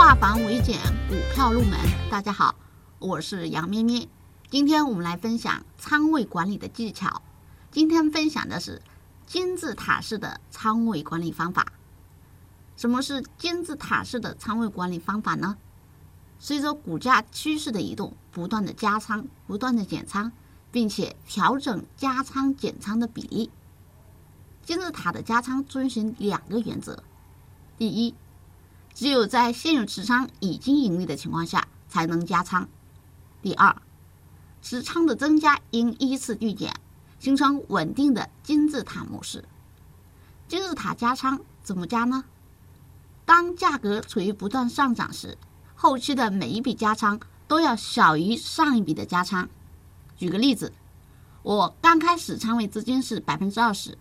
化繁为简，股票入门。大家好，我是杨咩咩。今天我们来分享仓位管理的技巧。今天分享的是金字塔式的仓位管理方法。什么是金字塔式的仓位管理方法呢？随着股价趋势的移动，不断的加仓，不断的减仓，并且调整加仓减仓的比例。金字塔的加仓遵循两个原则：第一，只有在现有持仓已经盈利的情况下才能加仓；第二，持仓的增加应依次递减，形成稳定的金字塔模式。金字塔加仓怎么加呢？当价格处于不断上涨时，后期的每一笔加仓都要小于上一笔的加仓。举个例子，我刚开始仓位资金是百分之二十，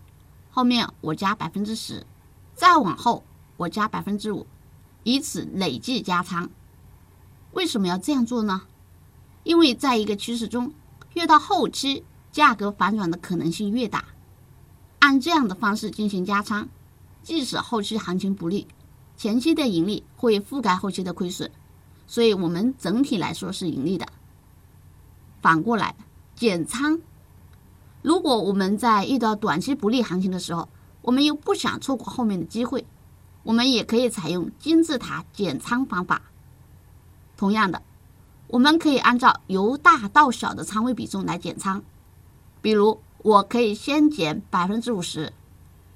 后面我加百分之十，再往后我加百分之五，以此累计加仓。为什么要这样做呢？因为在一个趋势中，越到后期，价格反转的可能性越大。按这样的方式进行加仓，即使后期行情不利，前期的盈利会覆盖后期的亏损，所以我们整体来说是盈利的。反过来，减仓，如果我们在遇到短期不利行情的时候，我们又不想错过后面的机会，我们也可以采用金字塔减仓方法。同样的。我们可以按照由大到小的仓位比重来减仓，比如我可以先减百分之五十，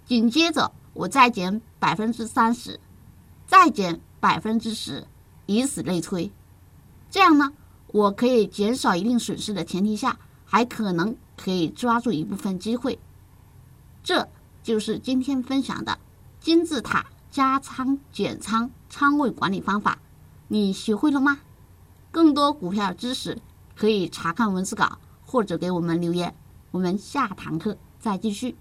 紧接着我再减百分之三十，再减百分之十，以此类推。这样呢，我可以减少一定损失的前提下，还可能可以抓住一部分机会。这就是今天分享的金字塔加仓减仓仓位管理方法，你学会了吗？更多股票知识可以查看文字稿或者给我们留言，我们下堂课再继续。